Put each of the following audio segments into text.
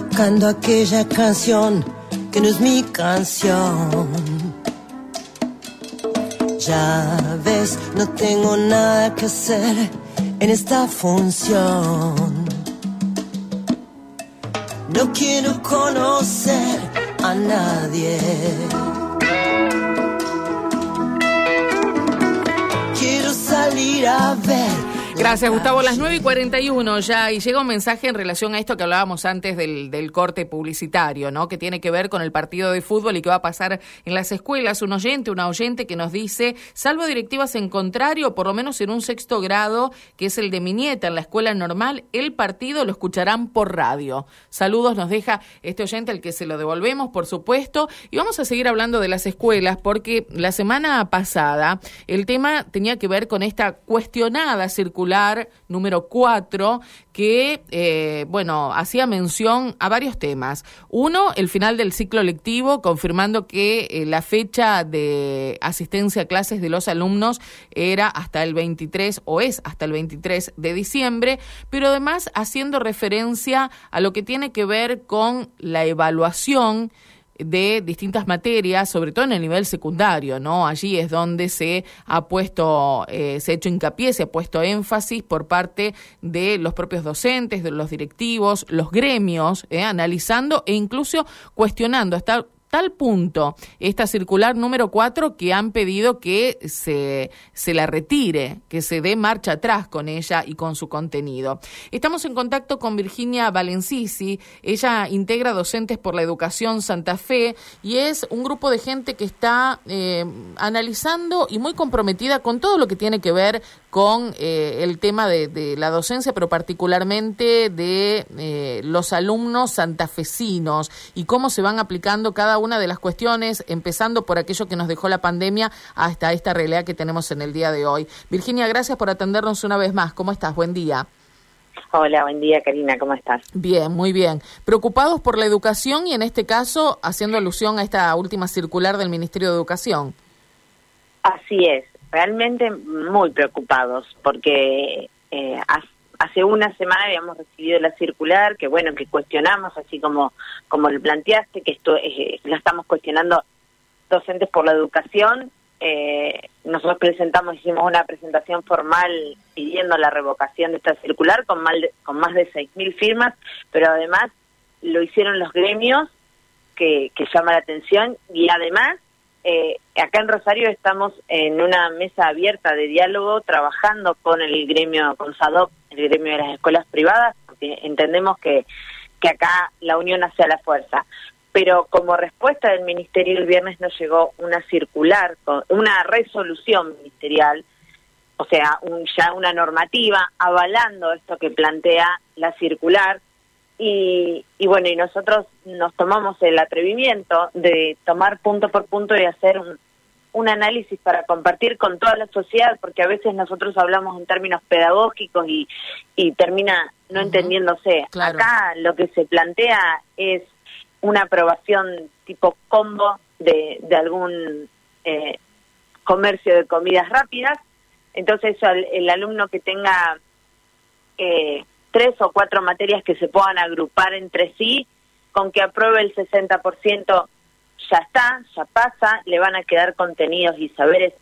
tocando aquella canción que no es mi canción. Ya ves, no tengo nada que hacer en esta función. No quiero conocer a nadie. Quiero salir a ver Gracias, Gustavo. Las 9 y 41 ya, y llega un mensaje en relación a esto que hablábamos antes del, del, corte publicitario, ¿no? Que tiene que ver con el partido de fútbol y qué va a pasar en las escuelas. Un oyente, una oyente que nos dice, salvo directivas en contrario, por lo menos en un sexto grado, que es el de mi nieta, en la escuela normal, el partido lo escucharán por radio. Saludos nos deja este oyente, al que se lo devolvemos, por supuesto. Y vamos a seguir hablando de las escuelas, porque la semana pasada el tema tenía que ver con esta cuestionada circulación número 4 que, eh, bueno, hacía mención a varios temas. Uno, el final del ciclo lectivo, confirmando que eh, la fecha de asistencia a clases de los alumnos era hasta el 23 o es hasta el 23 de diciembre, pero además haciendo referencia a lo que tiene que ver con la evaluación de distintas materias, sobre todo en el nivel secundario, ¿no? Allí es donde se ha puesto, eh, se ha hecho hincapié, se ha puesto énfasis por parte de los propios docentes, de los directivos, los gremios, eh, analizando e incluso cuestionando hasta tal punto esta circular número 4 que han pedido que se, se la retire, que se dé marcha atrás con ella y con su contenido. Estamos en contacto con Virginia Valencisi, ella integra Docentes por la Educación Santa Fe y es un grupo de gente que está eh, analizando y muy comprometida con todo lo que tiene que ver con eh, el tema de, la docencia, pero particularmente de eh, los alumnos santafesinos y cómo se van aplicando cada una de las cuestiones, empezando por aquello que nos dejó la pandemia hasta esta realidad que tenemos en el día de hoy. Virginia, gracias por atendernos una vez más. ¿Cómo estás? Buen día. Hola, buen día, Karina, ¿cómo estás? Bien, muy bien. Preocupados por la educación y en este caso haciendo alusión a esta última circular del Ministerio de Educación. Así es realmente muy preocupados porque eh, hace una semana habíamos recibido la circular que bueno que cuestionamos así como como lo planteaste que esto eh, la estamos cuestionando docentes por la educación. Eh, nosotros presentamos hicimos una presentación formal pidiendo la revocación de esta circular con mal con más de seis mil firmas pero además lo hicieron los gremios que, que llama la atención y además eh, acá en Rosario estamos en una mesa abierta de diálogo trabajando con el gremio, con SADOP, el gremio de las escuelas privadas, porque entendemos que, que acá la unión hace la fuerza. Pero como respuesta del Ministerio el viernes nos llegó una circular, una resolución ministerial, o sea, un, ya una normativa avalando esto que plantea la circular, y, bueno, y nosotros nos tomamos el atrevimiento de tomar punto por punto y hacer un, un análisis para compartir con toda la sociedad, porque a veces nosotros hablamos en términos pedagógicos y, y termina no entendiéndose. Acá lo que se plantea es una aprobación tipo combo de, de algún eh, comercio de comidas rápidas. Entonces el, el alumno que tenga eh, tres o cuatro materias que se puedan agrupar entre sí, con que apruebe el 60% ya está, ya pasa, le van a quedar contenidos y saberes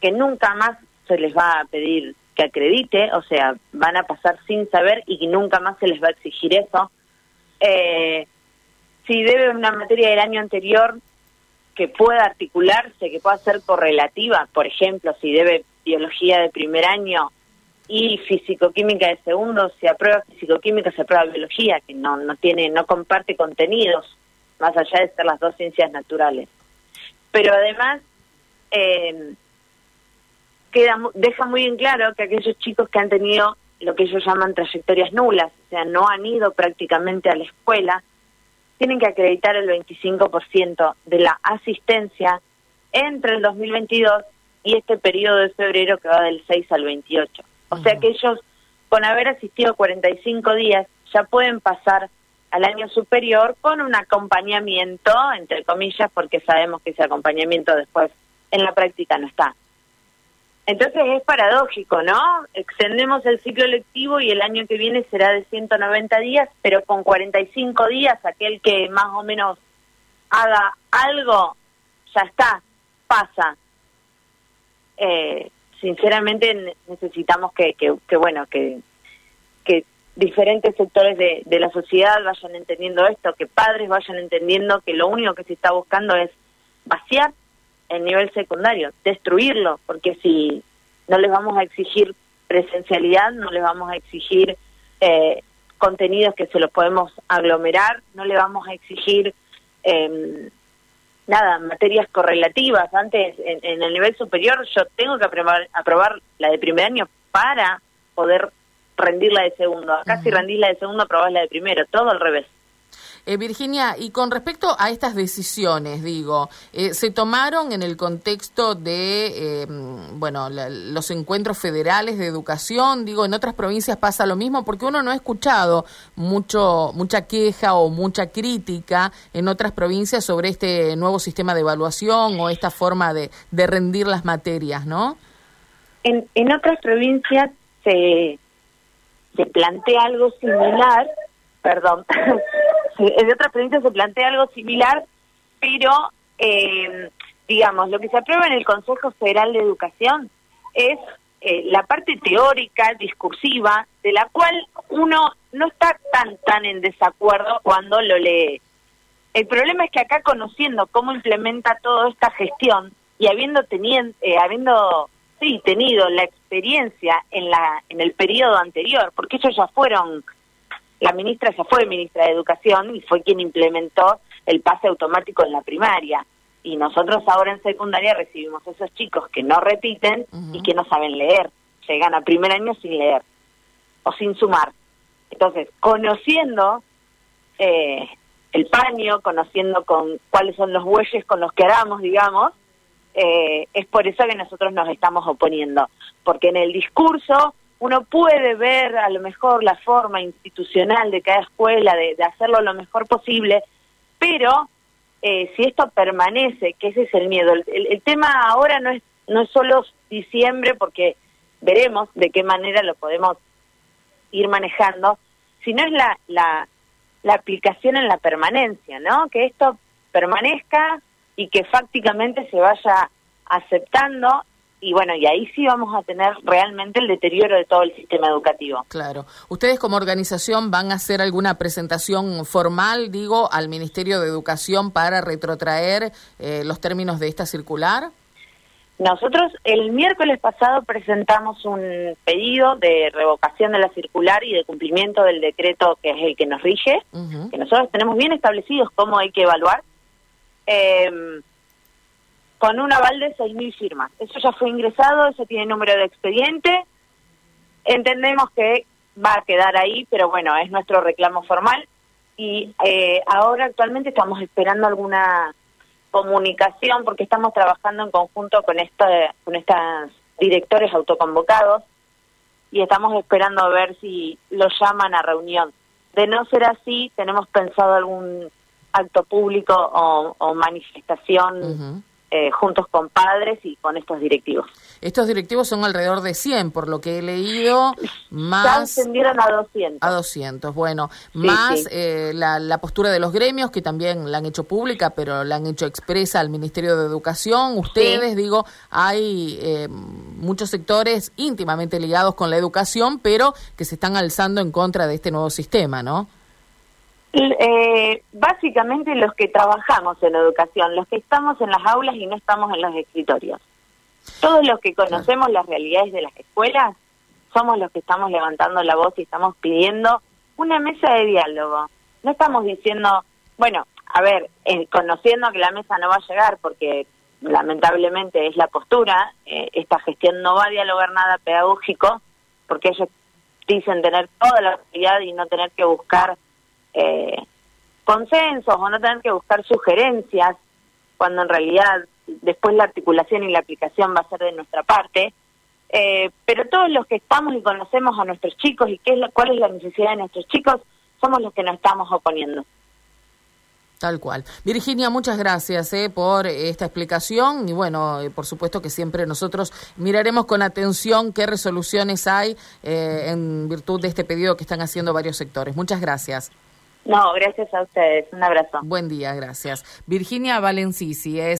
que nunca más se les va a pedir que acredite, o sea, van a pasar sin saber y nunca más se les va a exigir eso. Eh, si debe una materia del año anterior que pueda articularse, que pueda ser correlativa, por ejemplo, si debe biología de primer año y fisicoquímica de segundo, se aprueba fisicoquímica, se aprueba biología, que no, no tiene, no comparte contenidos, más allá de ser las dos ciencias naturales. Pero además, eh, queda, deja muy en claro que aquellos chicos que han tenido lo que ellos llaman trayectorias nulas, o sea, no han ido prácticamente a la escuela, tienen que acreditar el 25% de la asistencia entre el 2022 y este periodo de febrero que va del 6 al 28. O sea que ellos, con haber asistido 45 días, ya pueden pasar al año superior con un acompañamiento, entre comillas, porque sabemos que ese acompañamiento después en la práctica no está. Entonces es paradójico, ¿no? Extendemos el ciclo lectivo y el año que viene será de 190 días, pero con 45 días aquel que más o menos haga algo, ya está, pasa. Eh, sinceramente necesitamos que, que, bueno, que, que diferentes sectores de, de la sociedad vayan entendiendo esto, que padres vayan entendiendo que lo único que se está buscando es vaciar el nivel secundario, destruirlo, porque si no les vamos a exigir presencialidad, no les vamos a exigir eh, contenidos que se los podemos aglomerar, no le vamos a exigir eh, nada, materias correlativas. Antes, en, el nivel superior, yo tengo que aprobar, aprobar la de primer año para poder rendir la de segundo. Acá si rendís la de segundo, aprobás la de primero, todo al revés. Eh, Virginia, y con respecto a estas decisiones, digo, eh, se tomaron en el contexto de, eh, bueno, los encuentros federales de educación, digo, en otras provincias pasa lo mismo, porque uno no ha escuchado mucho, mucha queja o mucha crítica en otras provincias sobre este nuevo sistema de evaluación o esta forma de, de rendir las materias, ¿no? En, en otras provincias se, se plantea algo similar, perdón, en otras provincias se plantea algo similar, pero, eh, digamos, lo que se aprueba en el Consejo Federal de Educación es eh, la parte teórica, discursiva, de la cual uno no está tan, tan en desacuerdo cuando lo lee. El problema es que acá conociendo cómo implementa toda esta gestión y habiendo tenido, eh, habiendo sí tenido la experiencia en la en el periodo anterior, porque ellos ya fueron la ministra ya fue ministra de Educación y fue quien implementó el pase automático en la primaria. Y nosotros ahora en secundaria recibimos esos chicos que no repiten y que no saben leer. Llegan a primer año sin leer o sin sumar. Entonces, conociendo eh, el paño, conociendo con cuáles son los bueyes con los que haramos, digamos, eh, es por eso que nosotros nos estamos oponiendo. Porque en el discurso uno puede ver a lo mejor la forma institucional de cada escuela de, hacerlo lo mejor posible, pero eh, si esto permanece, que ese es el miedo, el, tema ahora no es, no es solo diciembre, porque veremos de qué manera lo podemos ir manejando, sino es la, la, la aplicación en la permanencia, ¿no? Que esto permanezca y que fácticamente se vaya aceptando y bueno, y ahí sí vamos a tener realmente el deterioro de todo el sistema educativo. Claro. ¿Ustedes como organización van a hacer alguna presentación formal, digo, al Ministerio de Educación para retrotraer eh, los términos de esta circular? Nosotros el miércoles pasado presentamos un pedido de revocación de la circular y de cumplimiento del decreto que es el que nos rige, que nosotros tenemos bien establecidos cómo hay que evaluar. Eh, con un aval de 6.000 firmas. Eso ya fue ingresado, eso tiene número de expediente. Entendemos que va a quedar ahí, pero bueno, es nuestro reclamo formal. Y eh, ahora actualmente estamos esperando alguna comunicación porque estamos trabajando en conjunto con, esta, con estas directores autoconvocados y estamos esperando a ver si los llaman a reunión. De no ser así, tenemos pensado algún acto público o, manifestación eh, juntos con padres y con estos directivos. Estos directivos son alrededor de 100, por lo que he leído, más... Ya ascendieron a 200. A 200, bueno, más eh, la, postura de los gremios, que también la han hecho pública, pero la han hecho expresa al Ministerio de Educación. Ustedes, digo, hay eh, muchos sectores íntimamente ligados con la educación, pero que se están alzando en contra de este nuevo sistema, ¿no? Eh, básicamente los que trabajamos en educación, los que estamos en las aulas y no estamos en los escritorios. Todos los que conocemos las realidades de las escuelas somos los que estamos levantando la voz y estamos pidiendo una mesa de diálogo. No estamos diciendo, bueno, a ver, eh, conociendo que la mesa no va a llegar porque lamentablemente es la postura, eh, esta gestión no va a dialogar nada pedagógico porque ellos dicen tener toda la realidad y no tener que buscar eh, consensos o no tener que buscar sugerencias, cuando en realidad después la articulación y la aplicación va a ser de nuestra parte. Eh, pero todos los que estamos y conocemos a nuestros chicos y qué es la, cuál es la necesidad de nuestros chicos, somos los que nos estamos oponiendo. Tal cual. Virginia, muchas gracias eh, por esta explicación y bueno, eh, por supuesto que siempre nosotros miraremos con atención qué resoluciones hay eh, en virtud de este pedido que están haciendo varios sectores. Muchas gracias. No, gracias a ustedes. Un abrazo. Buen día, gracias. Virginia Valencisi es